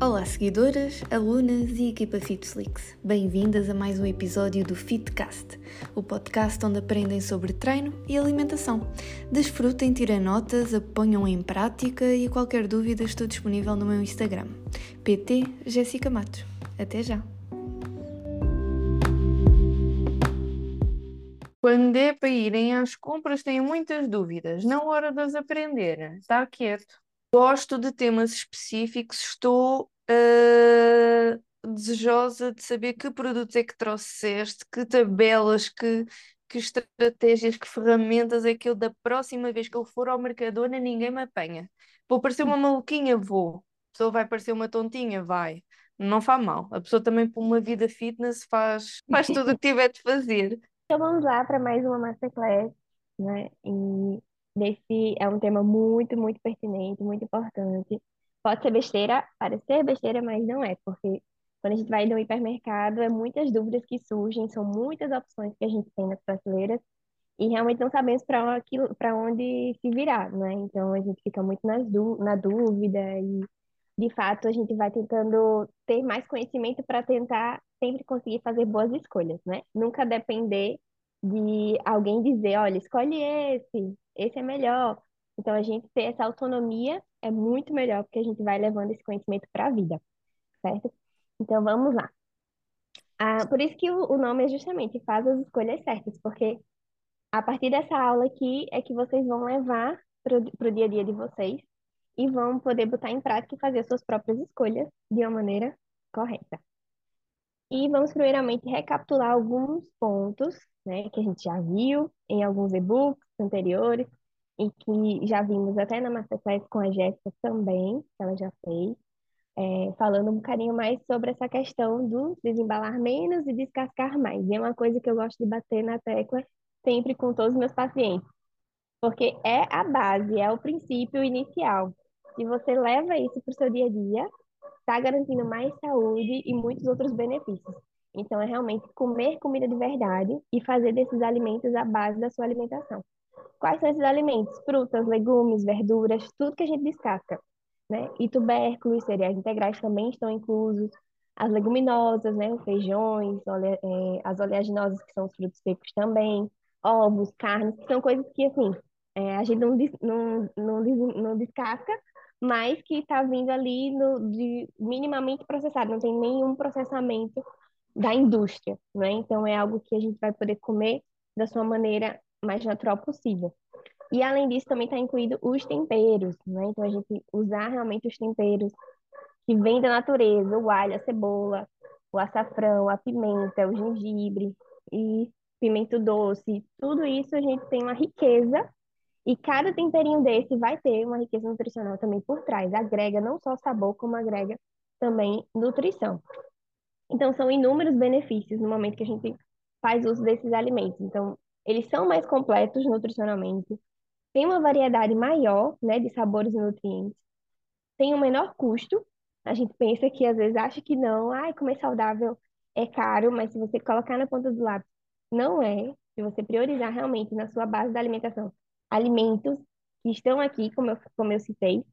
Olá, seguidoras, alunas e equipa FitFlix. Bem-vindas a mais um episódio do Fitcast, o podcast onde aprendem sobre treino e alimentação. Desfrutem, tirem notas, ponham em prática e qualquer dúvida estou disponível no meu Instagram, PT Jéssica Matos. Até já! Quando é para irem às compras, tenho muitas dúvidas. Na hora de as aprender, está quieto gosto de temas específicos, estou uh, desejosa de saber que produtos é que trouxeste, que tabelas, que, que estratégias, que ferramentas é que eu da próxima vez que eu for ao Mercadona ninguém me apanha. Vou parecer uma maluquinha, vou. A pessoa vai parecer uma tontinha, vai. Não faz mal. A pessoa também, por uma vida fitness, faz, faz tudo o que tiver de fazer. Então vamos lá para mais uma Masterclass, né? E desse é um tema muito, muito pertinente, muito importante. Pode ser besteira, parecer besteira, mas não é, porque quando a gente vai no hipermercado, é muitas dúvidas que surgem, são muitas opções que a gente tem nas prateleiras e realmente não sabemos para onde se virar, né? Então a gente fica muito nas na dúvida e de fato a gente vai tentando ter mais conhecimento para tentar sempre conseguir fazer boas escolhas, né? Nunca depender de alguém dizer, olha, escolhe esse, esse é melhor. Então, a gente ter essa autonomia é muito melhor, porque a gente vai levando esse conhecimento para a vida, certo? Então, vamos lá. Ah, por isso que o, nome é justamente Faz as Escolhas Certas, porque a partir dessa aula aqui é que vocês vão levar para o dia a dia de vocês e vão poder botar em prática e fazer suas próprias escolhas de uma maneira correta. E vamos primeiramente recapitular alguns pontos né, que a gente já viu em alguns e-books anteriores e que já vimos até na Masterclass com a Jéssica também, que ela já fez, é, falando um bocadinho mais sobre essa questão do desembalar menos e descascar mais. E é uma coisa que eu gosto de bater na tecla sempre com todos os meus pacientes, porque é a base, é o princípio inicial. Se você leva isso para o seu dia a dia, está garantindo mais saúde e muitos outros benefícios. Então, é realmente comer comida de verdade e fazer desses alimentos a base da sua alimentação. Quais são esses alimentos? Frutas, legumes, verduras, tudo que a gente descasca. Né? E tubérculos, cereais integrais também estão inclusos. As leguminosas, né? Feijões, é, as oleaginosas, que são os frutos secos também. Ovos, carnes, que são coisas que, assim, é, a gente não, não, não, não descasca, mas que está vindo ali no, de minimamente processado, não tem nenhum processamento da indústria, né? Então é algo que a gente vai poder comer da sua maneira mais natural possível. E além disso também está incluído os temperos, né? Então a gente usar realmente os temperos que vêm da natureza, o alho, a cebola, o açafrão, a pimenta, o gengibre e pimento doce, tudo isso a gente tem uma riqueza e cada temperinho desse vai ter uma riqueza nutricional também por trás. Agrega não só sabor, como agrega também nutrição. Então, são inúmeros benefícios no momento que a gente faz uso desses alimentos. Então, eles são mais completos nutricionalmente, tem uma variedade maior, né, de sabores e nutrientes, tem um menor custo. A gente pensa que às vezes acha que não, ai, comer saudável é caro, mas se você colocar na ponta do lápis, não é. Se você priorizar realmente na sua base da alimentação alimentos que estão aqui, como eu, como eu citei,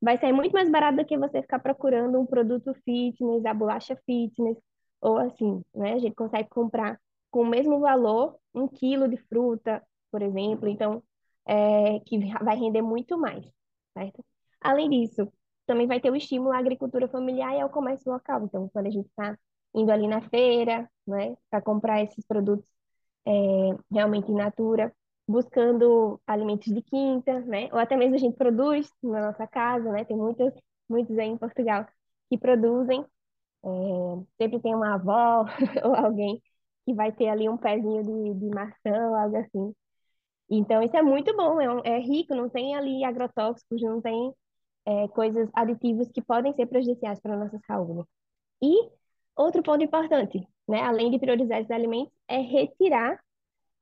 vai sair muito mais barato do que você ficar procurando um produto fitness, a bolacha fitness, ou assim, né? A gente consegue comprar com o mesmo valor um quilo de fruta, por exemplo, então, é, que vai render muito mais, certo? Além disso, também vai ter o estímulo à agricultura familiar e ao comércio local. Então, quando a gente está indo ali na feira, né, para comprar esses produtos é, realmente in natura, buscando alimentos de quinta, né? Ou até mesmo a gente produz na nossa casa, né? Tem muitos, muitos aí em Portugal que produzem. É, sempre tem uma avó ou alguém que vai ter ali um pezinho de, de maçã ou algo assim. Então, isso é muito bom, é, um, é rico, não tem ali agrotóxicos, não tem é, coisas aditivas que podem ser prejudiciais para a nossa saúde. E outro ponto importante, né, além de priorizar esses alimentos, é retirar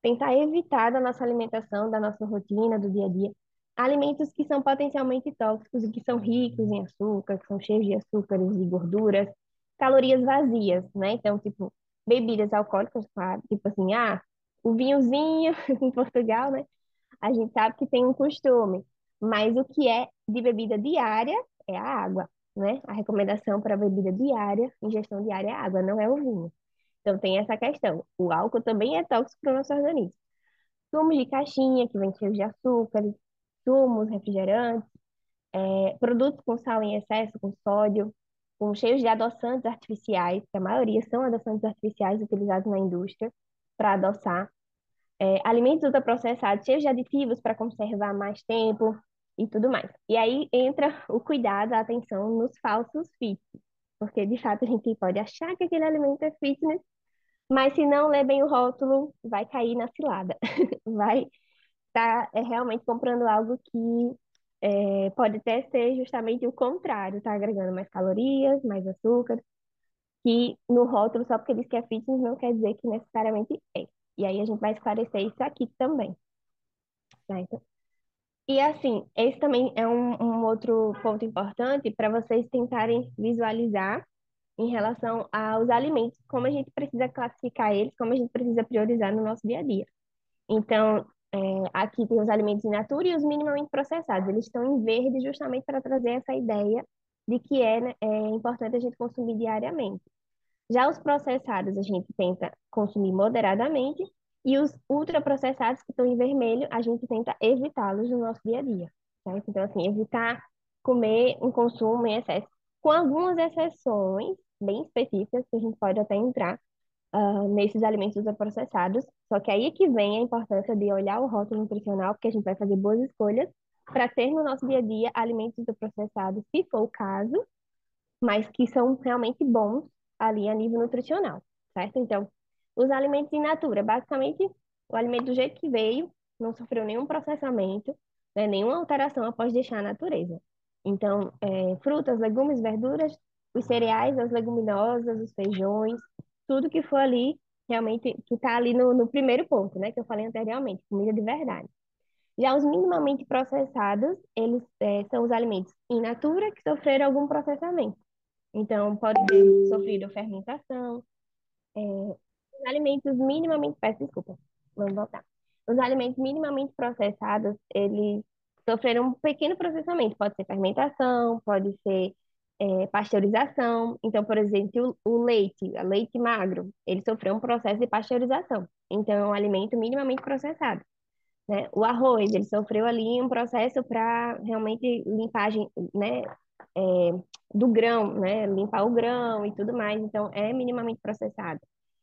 tentar evitar da nossa alimentação, da nossa rotina, do dia a dia, alimentos que são potencialmente tóxicos e que são ricos em açúcar, que são cheios de açúcares e gorduras, calorias vazias, né? Então, tipo, bebidas alcoólicas, claro, tipo assim, ah, o vinhozinho em Portugal, né? A gente sabe que tem um costume, mas o que é de bebida diária é a água. né? A recomendação para bebida diária, ingestão diária é água, não é o vinho. Então tem essa questão. O álcool também é tóxico para o nosso organismo. Sumos de caixinha, que vem cheios de açúcar, sumos, refrigerantes, é, produtos com sal em excesso, com sódio, com cheios de adoçantes artificiais, que a maioria são adoçantes artificiais utilizados na indústria para adoçar. É, alimentos ultraprocessados, cheios de aditivos para conservar mais tempo e tudo mais. E aí entra o cuidado, a atenção nos falsos fitness, porque de fato a gente pode achar que aquele alimento é fitness, mas se não ler bem o rótulo, vai cair na cilada. vai estar tá, é, realmente comprando algo que é, pode até ser justamente o contrário, tá agregando mais calorias, mais açúcar, que no rótulo, só porque diz que é fitness, não quer dizer que necessariamente é. E aí a gente vai esclarecer isso aqui também. Certo? E assim, esse também é um, um outro ponto importante para vocês tentarem visualizar em relação aos alimentos, como a gente precisa classificar eles, como a gente precisa priorizar no nosso dia a dia. Então, é, aqui tem os alimentos in natura e os minimamente processados. Eles estão em verde justamente para trazer essa ideia de que é, né, é importante a gente consumir diariamente. Já os processados a gente tenta consumir moderadamente e os ultraprocessados que estão em vermelho a gente tenta evitá-los no nosso dia a dia. Certo? Então, assim, evitar comer um consumo em excesso, com algumas exceções bem específicas que a gente pode até entrar, uh, nesses alimentos ultraprocessados. Só que aí é que vem a importância de olhar o rótulo nutricional, porque a gente vai fazer boas escolhas para ter no nosso dia a dia alimentos ultraprocessados, se for o caso, mas que são realmente bons ali a nível nutricional, certo? Então, os alimentos in natura, basicamente, o alimento do jeito que veio, não sofreu nenhum processamento, né, nenhuma alteração após deixar a natureza. Então, é, frutas, legumes, verduras, os cereais, as leguminosas, os feijões, tudo que for ali, realmente, que está ali no, no primeiro ponto, né, que eu falei anteriormente, comida de verdade. Já os minimamente processados, eles é, são os alimentos in natura que sofreram algum processamento. Então, pode ter sofrido fermentação. É, os alimentos minimamente, peço desculpa, vamos voltar. Os alimentos minimamente processados, eles sofreram um pequeno processamento. Pode ser fermentação, pode ser é, pasteurização. Então, por exemplo, o, leite, o leite magro, ele sofreu um processo de pasteurização. Então, é um alimento minimamente processado. Né? O arroz, ele sofreu ali um processo para realmente limpagem, né? É, do grão, né? Limpar o grão e tudo mais. Então, é minimamente processado.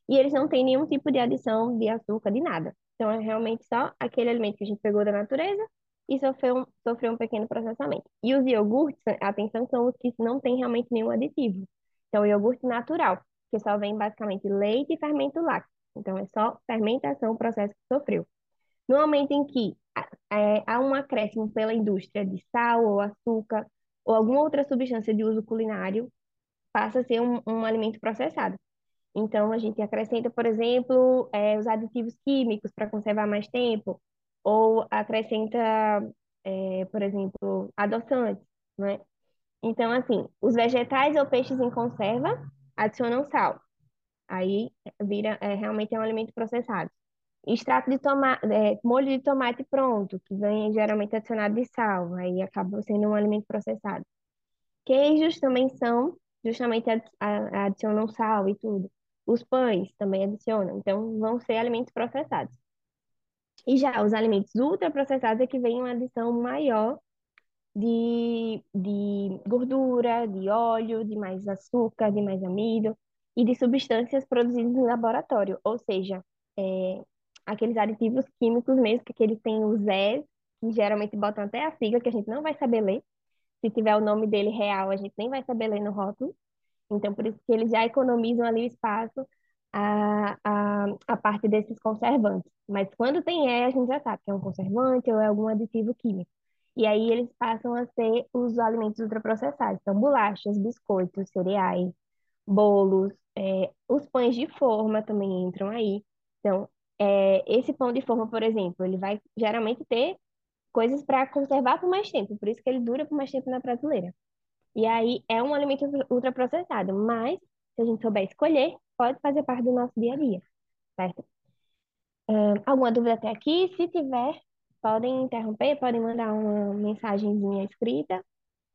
E eles não têm nenhum tipo de adição de açúcar, de nada. Então, é realmente só aquele alimento que a gente pegou da natureza e sofreu um, sofreu um pequeno processamento. E os iogurtes, atenção, são os que não têm realmente nenhum aditivo. Então, o iogurte natural, que só vem basicamente leite e fermento lácteo. Então, é só fermentação, o processo que sofreu. No momento em que é, há um acréscimo pela indústria de sal ou açúcar ou alguma outra substância de uso culinário, passa a ser um, um alimento processado. Então, a gente acrescenta, por exemplo, é, os aditivos químicos para conservar mais tempo, ou acrescenta, é, por exemplo, adoçantes, né? Então, assim, os vegetais ou peixes em conserva adicionam sal. Aí vira, é, realmente é um alimento processado. Extrato de tomate, é, molho de tomate pronto, que vem geralmente adicionado de sal, aí acaba sendo um alimento processado. Queijos também são, justamente adicionam sal e tudo. Os pães também adicionam, então vão ser alimentos processados. E já os alimentos ultraprocessados é que vem uma adição maior de, de gordura, de óleo, de mais açúcar, de mais amido e de substâncias produzidas em laboratório, ou seja, é, aqueles aditivos químicos mesmo, que eles têm os Zés, que geralmente botam até a sigla, que a gente não vai saber ler. Se tiver o nome dele real, a gente nem vai saber ler no rótulo. Então, por isso que eles já economizam ali o espaço a, a, a parte desses conservantes. Mas quando tem E, a gente já sabe que é um conservante ou é algum aditivo químico. E aí eles passam a ser os alimentos ultraprocessados. Então, bolachas, biscoitos, cereais, bolos, é, os pães de forma também entram aí. Então, é, esse pão de forma, por exemplo, ele vai geralmente ter coisas para conservar por mais tempo, por isso que ele dura por mais tempo na prateleira. E aí é um alimento ultraprocessado, mas se a gente souber escolher, pode fazer parte do nosso dia a dia, certo? Uh, alguma dúvida até aqui? Se tiver, podem interromper, podem mandar uma mensagenzinha escrita,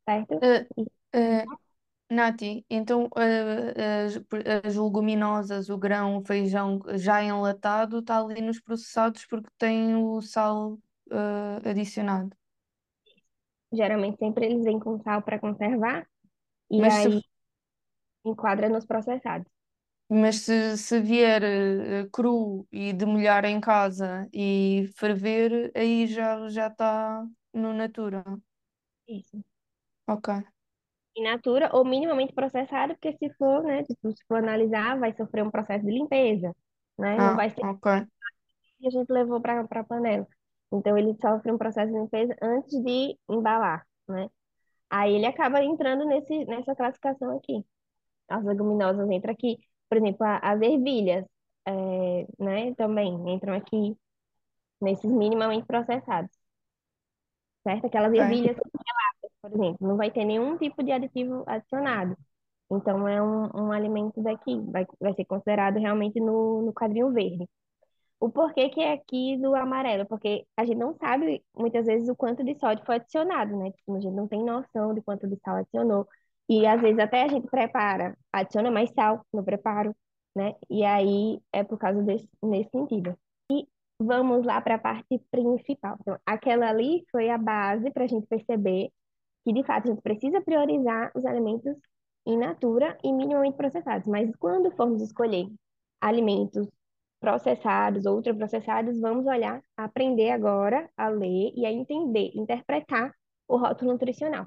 certo? Uh, uh, Nati, então eh, as, as leguminosas, o grão, o feijão já enlatado está ali nos processados porque tem o sal adicionado. Geralmente sempre eles vêm com sal para conservar e Mas se, aí enquadra nos processados. Mas se, se vier eh, cru e demolhar em casa e ferver, aí já já está no natura. Isso. Ok. In natura ou minimamente processado, porque se for, né, tipo, se for analisar, vai sofrer um processo de limpeza, né? Não Ah, vai ser ok. que a gente levou para para a panela. Então ele sofre um processo de limpeza antes de embalar, né? Aí ele acaba entrando nesse, nessa classificação aqui. As leguminosas entram aqui. Por exemplo, as ervilhas, é, né, também entram aqui nesses minimamente processados, certo? Aquelas Ok. ervilhas, por exemplo, não vai ter nenhum tipo de aditivo adicionado. Então é um, um alimento daqui, vai, vai ser considerado realmente no, no quadrinho verde. O porquê que é aqui do amarelo? Porque a gente não sabe muitas vezes o quanto de sódio foi adicionado, né? Tipo, a gente não tem noção de quanto de sal adicionou. E às vezes até a gente prepara, adiciona mais sal no preparo, né? E aí é por causa desse, nesse sentido. Vamos lá para a parte principal. Então, aquela ali foi a base para a gente perceber que, de fato, a gente precisa priorizar os alimentos in natura e minimamente processados. Mas quando formos escolher alimentos processados ou ultraprocessados, vamos olhar, aprender agora a ler e a entender, interpretar o rótulo nutricional.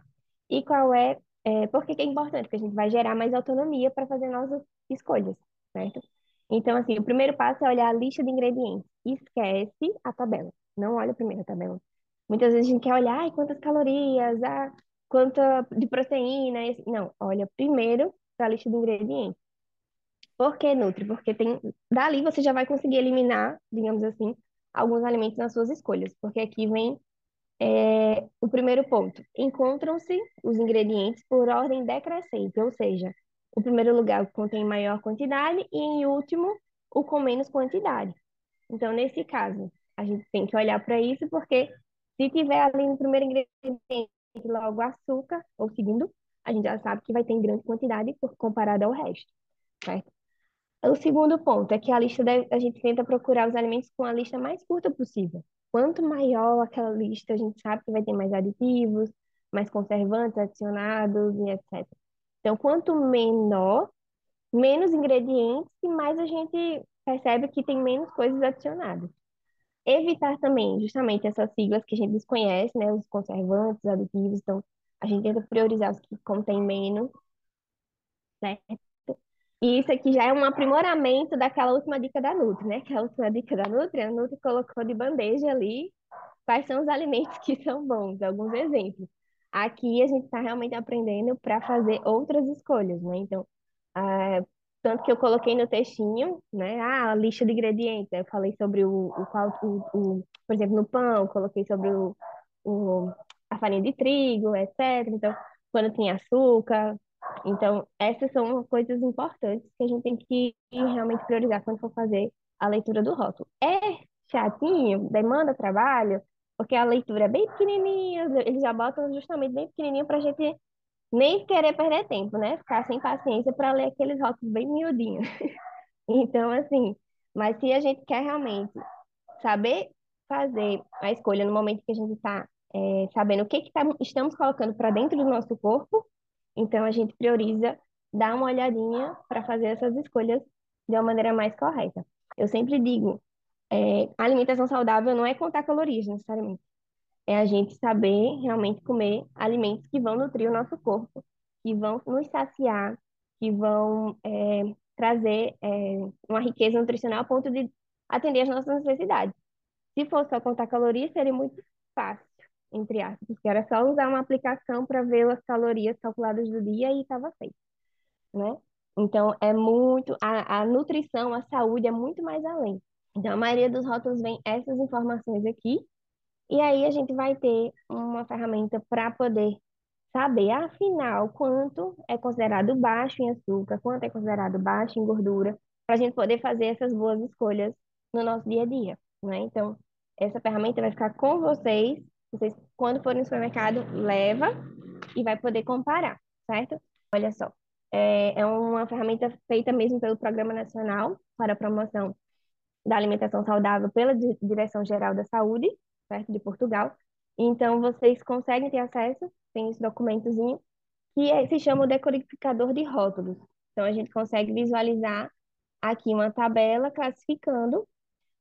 E qual é, é por que que é importante? Porque a gente vai gerar mais autonomia para fazer nossas escolhas, certo? Então, assim, o primeiro passo é olhar a lista de ingredientes. Esquece a tabela. Não olha primeiro a tabela. Muitas vezes a gente quer olhar, ai, quantas calorias, ah, quanta de proteína. Não, olha primeiro para a lista de ingredientes. Por que nutri? Porque tem, dali você já vai conseguir eliminar, digamos assim, alguns alimentos nas suas escolhas. Porque aqui vem é, o primeiro ponto. Encontram-se os ingredientes por ordem decrescente, ou seja, o primeiro lugar contém maior quantidade e, em último, o com menos quantidade. Então, nesse caso, a gente tem que olhar para isso, porque se tiver ali no primeiro ingrediente logo açúcar, ou segundo, a gente já sabe que vai ter em grande quantidade comparado ao resto, certo? O segundo ponto é que a lista deve- a gente tenta procurar os alimentos com a lista mais curta possível. Quanto maior aquela lista, a gente sabe que vai ter mais aditivos, mais conservantes adicionados e etc. Então, quanto menor, menos ingredientes e mais a gente percebe que tem menos coisas adicionadas. Evitar também, justamente, essas siglas que a gente desconhece, né? Os conservantes, aditivos. Então, a gente tenta priorizar os que contêm menos, certo? E isso aqui já é um aprimoramento daquela última dica da Nutri, né? Que a última dica da Nutri, a Nutri colocou de bandeja ali quais são os alimentos que são bons, alguns exemplos. Aqui a gente está realmente aprendendo para fazer outras escolhas, né? Então, ah, tanto que eu coloquei no textinho, né? Ah, a lista de ingredientes. Eu falei sobre o, o o, o- por exemplo, no pão, coloquei sobre o, o, a farinha de trigo, etc. Então, quando tem açúcar. Então, essas são coisas importantes que a gente tem que realmente priorizar quando for fazer a leitura do rótulo. É chatinho, demanda trabalho, porque a leitura é bem pequenininha, eles já botam justamente bem pequenininho para a gente nem querer perder tempo, né? Ficar sem paciência para ler aqueles rótulos bem miudinhos. Então, assim, mas se a gente quer realmente saber fazer a escolha no momento que a gente está sabendo o que, que tá- estamos colocando para dentro do nosso corpo, então a gente prioriza dar uma olhadinha para fazer essas escolhas de uma maneira mais correta. Eu sempre digo, é, alimentação saudável não é contar calorias necessariamente é a gente saber realmente comer alimentos que vão nutrir o nosso corpo, que vão nos saciar, que vão é, trazer é, uma riqueza nutricional a ponto de atender as nossas necessidades. Se fosse só contar calorias, seria muito fácil, entre aspas, porque era só usar uma aplicação para ver as calorias calculadas do dia e estava feito, né? Então, é muito, a, a nutrição, a saúde é muito mais além. Então, a maioria dos rótulos vem essas informações aqui, e aí a gente vai ter uma ferramenta para poder saber, afinal, quanto é considerado baixo em açúcar, quanto é considerado baixo em gordura, para a gente poder fazer essas boas escolhas no nosso dia a dia, né? Então, essa ferramenta vai ficar com vocês. Vocês, quando forem no supermercado, leva e vai poder comparar, certo? Olha só, é, é uma ferramenta feita mesmo pelo Programa Nacional para a Promoção da Alimentação Saudável pela Direção Geral da Saúde, certo, de Portugal. Então, vocês conseguem ter acesso, tem esse documentozinho, que é, se chama o decodificador de rótulos. Então, a gente consegue visualizar aqui uma tabela classificando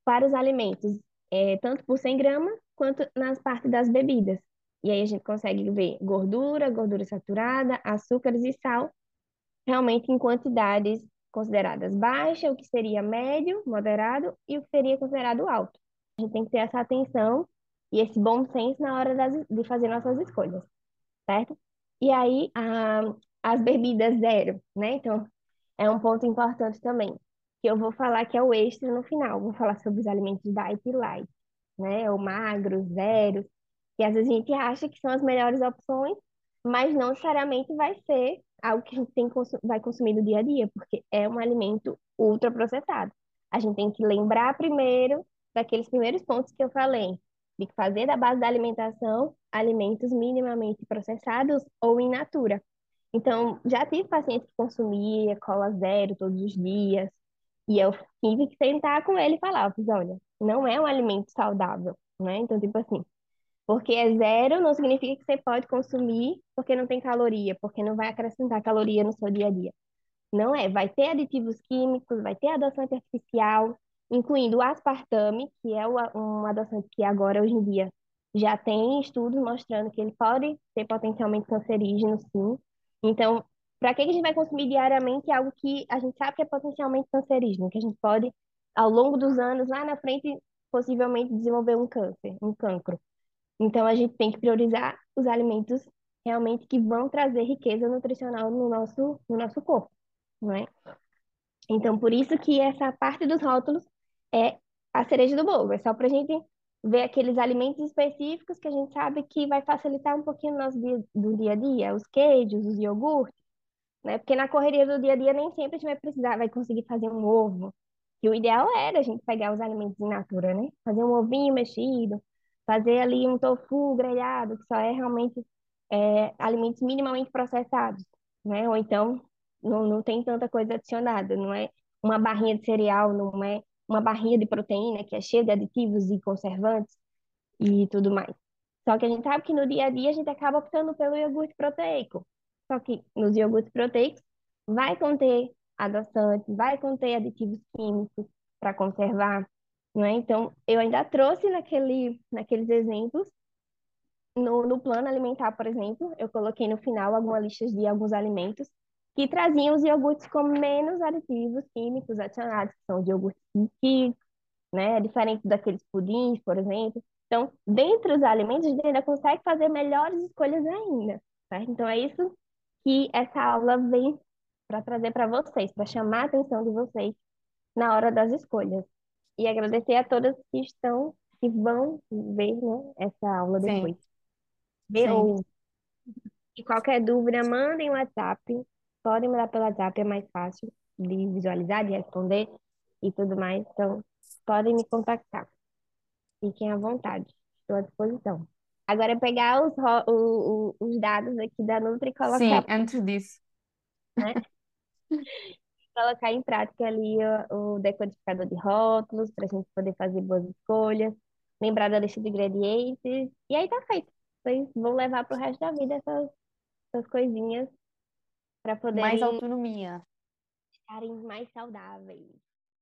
para os alimentos, é, tanto por 100 gramas quanto nas partes das bebidas. E aí a gente consegue ver gordura, gordura saturada, açúcares e sal, realmente em quantidades consideradas baixas, o que seria médio, moderado e o que seria considerado alto. A gente tem que ter essa atenção e esse bom senso na hora das, de fazer nossas escolhas, certo? E aí, a, as bebidas zero, né? Então, é um ponto importante também, que eu vou falar que é o extra no final. Vou falar sobre os alimentos diet e light, né? O magro, zero, que às vezes a gente acha que são as melhores opções, mas não necessariamente vai ser algo que a gente tem, vai consumir no dia a dia, porque é um alimento ultraprocessado. A gente tem que lembrar primeiro daqueles primeiros pontos que eu falei, de fazer da base da alimentação alimentos minimamente processados ou in natura. Então, já tive paciente que consumia cola zero todos os dias, e eu tive que sentar com ele e falar, olha, não é um alimento saudável, né? Então, tipo assim, porque é zero não significa que você pode consumir porque não tem caloria, porque não vai acrescentar caloria no seu dia a dia. Não é, vai ter aditivos químicos, vai ter adoçante artificial, incluindo o aspartame, que é um adoçante que agora, hoje em dia, já tem estudos mostrando que ele pode ser potencialmente cancerígeno, sim. Então, para que a gente vai consumir diariamente algo que a gente sabe que é potencialmente cancerígeno, que a gente pode, ao longo dos anos, lá na frente, possivelmente desenvolver um câncer, um cancro. Então, a gente tem que priorizar os alimentos realmente que vão trazer riqueza nutricional no nosso, no nosso corpo, não é? Então, por isso que essa parte dos rótulos é a cereja do bolo. É só para a gente ver aqueles alimentos específicos que a gente sabe que vai facilitar um pouquinho o nosso dia, do dia a dia, os queijos, os iogurtes, né? Porque na correria do dia a dia nem sempre a gente vai precisar, vai conseguir fazer um ovo. E o ideal era a gente pegar os alimentos in natura, né? Fazer um ovinho mexido, fazer ali um tofu grelhado, que só é realmente é, alimentos minimamente processados, né? Ou então não, não tem tanta coisa adicionada, não é uma barrinha de cereal, não é uma barrinha de proteína que é cheia de aditivos e conservantes e tudo mais. Só que a gente sabe que no dia a dia a gente acaba optando pelo iogurte proteico. Só que nos iogurtes proteicos vai conter adoçantes, vai conter aditivos químicos para conservar, não é? Então, eu ainda trouxe naquele, naqueles exemplos no, no plano alimentar, por exemplo, eu coloquei no final algumas listas de alguns alimentos que traziam os iogurtes com menos aditivos químicos adicionados, que são os iogurtes que, né, diferente daqueles pudins, por exemplo. Então, dentre os alimentos, a gente ainda consegue fazer melhores escolhas ainda, certo? Então, é isso que essa aula vem para trazer para vocês, para chamar a atenção de vocês na hora das escolhas. E agradecer a todas que estão, que vão ver, né, essa aula depois. Sim. Ver ou e qualquer dúvida, mandem WhatsApp podem mandar pelo WhatsApp, é mais fácil de visualizar, de responder e tudo mais. Então, podem me contactar. Fiquem à vontade, estou à disposição. Agora é pegar os, o, o, os dados aqui da Nutri e colocar. Sim, antes disso. Né? colocar em prática ali o, o decodificador de rótulos, para a gente poder fazer boas escolhas, lembrar da lista de ingredientes, e aí tá feito. Vocês vão levar para o resto da vida essas, essas coisinhas para Mais autonomia. ficarem mais saudáveis.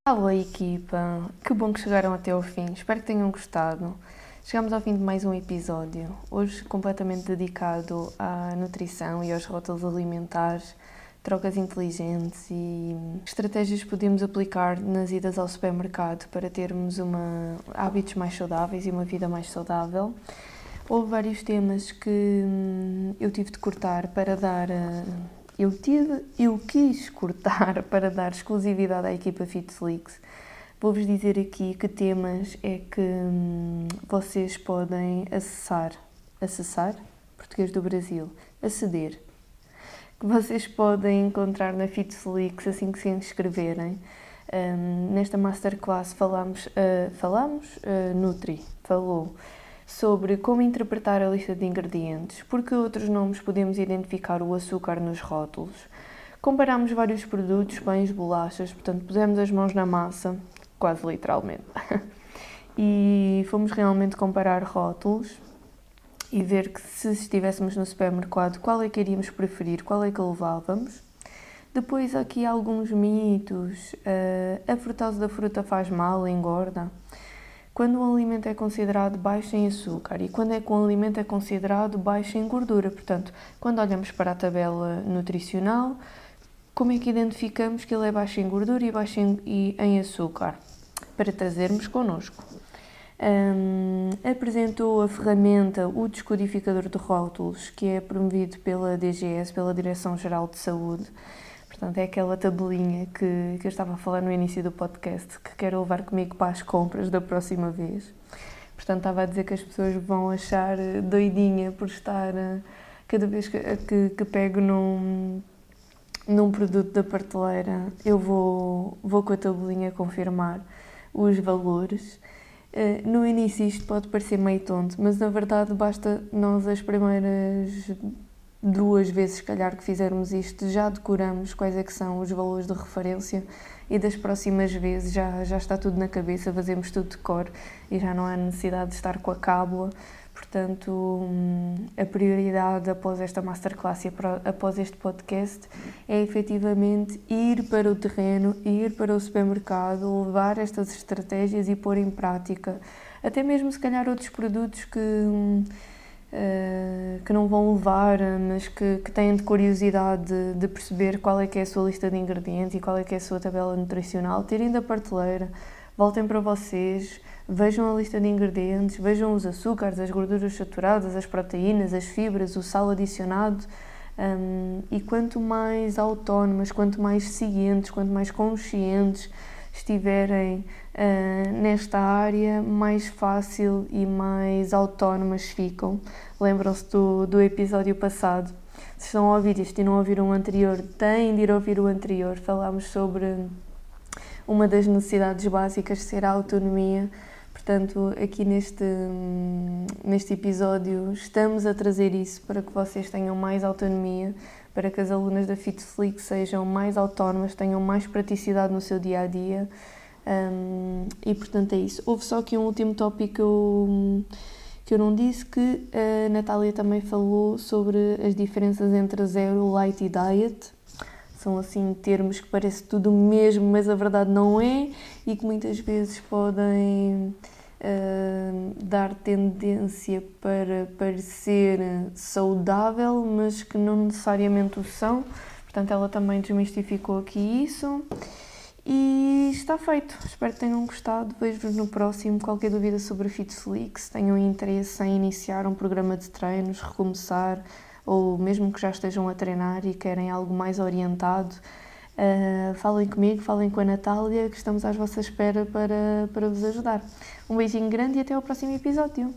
Alô, equipa! Que bom que chegaram até ao fim. Espero que tenham gostado. Chegamos ao fim de mais um episódio, hoje completamente dedicado à nutrição e aos rótulos alimentares, trocas inteligentes e estratégias que podemos aplicar nas idas ao supermercado para termos uma, hábitos mais saudáveis e uma vida mais saudável. Houve vários temas que hum, eu tive de cortar para dar eh, eu, tive, eu quis cortar para dar exclusividade à equipa FitFlix. Vou-vos dizer aqui que temas é que hum, vocês podem acessar, acessar, português do Brasil, aceder, que vocês podem encontrar na FitFlix assim que se inscreverem. Um, nesta masterclass falamos, uh, falamos uh, Nutri, falou sobre como interpretar a lista de ingredientes, porque outros nomes podemos identificar o açúcar nos rótulos. Comparámos vários produtos, pães, bolachas, portanto pusemos as mãos na massa, quase literalmente. e fomos realmente comparar rótulos e ver que se estivéssemos no supermercado, qual é que iríamos preferir, qual é que levávamos. Depois aqui alguns mitos, uh, a frutose da fruta faz mal, engorda. Quando o alimento é considerado baixo em açúcar e quando é que o alimento é considerado baixo em gordura. Portanto, quando olhamos para a tabela nutricional, como é que identificamos que ele é baixo em gordura e baixo em, e, em açúcar? Para trazermos connosco. Um, apresentou a ferramenta o descodificador de rótulos, que é promovido pela DGS, pela Direção-Geral de Saúde. Portanto, é aquela tabelinha que, que eu estava a falar no início do podcast, que quero levar comigo para as compras da próxima vez. Portanto, estava a dizer que as pessoas vão achar doidinha por estar, cada vez que, que, que pego num, num produto da prateleira, eu vou, vou com a tabelinha confirmar os valores. Eh, no início isto pode parecer meio tonto, mas na verdade basta nós as primeiras duas vezes, se calhar, que fizermos isto, já decoramos quais é que são os valores de referência e das próximas vezes já, já está tudo na cabeça, fazemos tudo de cor e já não há necessidade de estar com a cábula. Portanto, a prioridade após esta masterclass e após este podcast é efetivamente ir para o terreno, ir para o supermercado, levar estas estratégias e pôr em prática. Até mesmo, se calhar, outros produtos que, uh, que não vão levar, mas que, que têm de curiosidade de, de, perceber qual é que é a sua lista de ingredientes e qual é que é a sua tabela nutricional, tirem da prateleira, voltem para vocês Vejam a lista de ingredientes, vejam os açúcares, as gorduras saturadas, as proteínas, as fibras, o sal adicionado. Um, e quanto mais autónomas, quanto mais cientes, quanto mais conscientes estiverem uh, nesta área, mais fácil e mais autónomas ficam. Lembram-se do, do episódio passado. Se estão a ouvir isto e não ouviram o anterior, têm de ir ouvir o anterior. Falámos sobre uma das necessidades básicas ser a autonomia Portanto, aqui neste, neste episódio estamos a trazer isso para que vocês tenham mais autonomia, para que as alunas da FitFlix sejam mais autónomas, tenham mais praticidade no seu dia a dia. Um, e portanto é isso. Houve só aqui um último tópico que eu, que eu não disse, que a Natália também falou sobre as diferenças entre zero, light e diet. São assim termos que parece tudo o mesmo, mas a verdade não é, e que muitas vezes podem uh, dar tendência para parecer saudável, mas que não necessariamente o são. Portanto, ela também desmistificou aqui isso. E está feito. Espero que tenham gostado. Vejo-vos no próximo. Qualquer dúvida sobre FitFlix, tenham interesse em iniciar um programa de treinos, recomeçar, ou mesmo que já estejam a treinar e querem algo mais orientado, Uh, falem comigo, falem com a Natália, que estamos à vossa espera para, para vos ajudar. Um beijinho grande e até ao próximo episódio.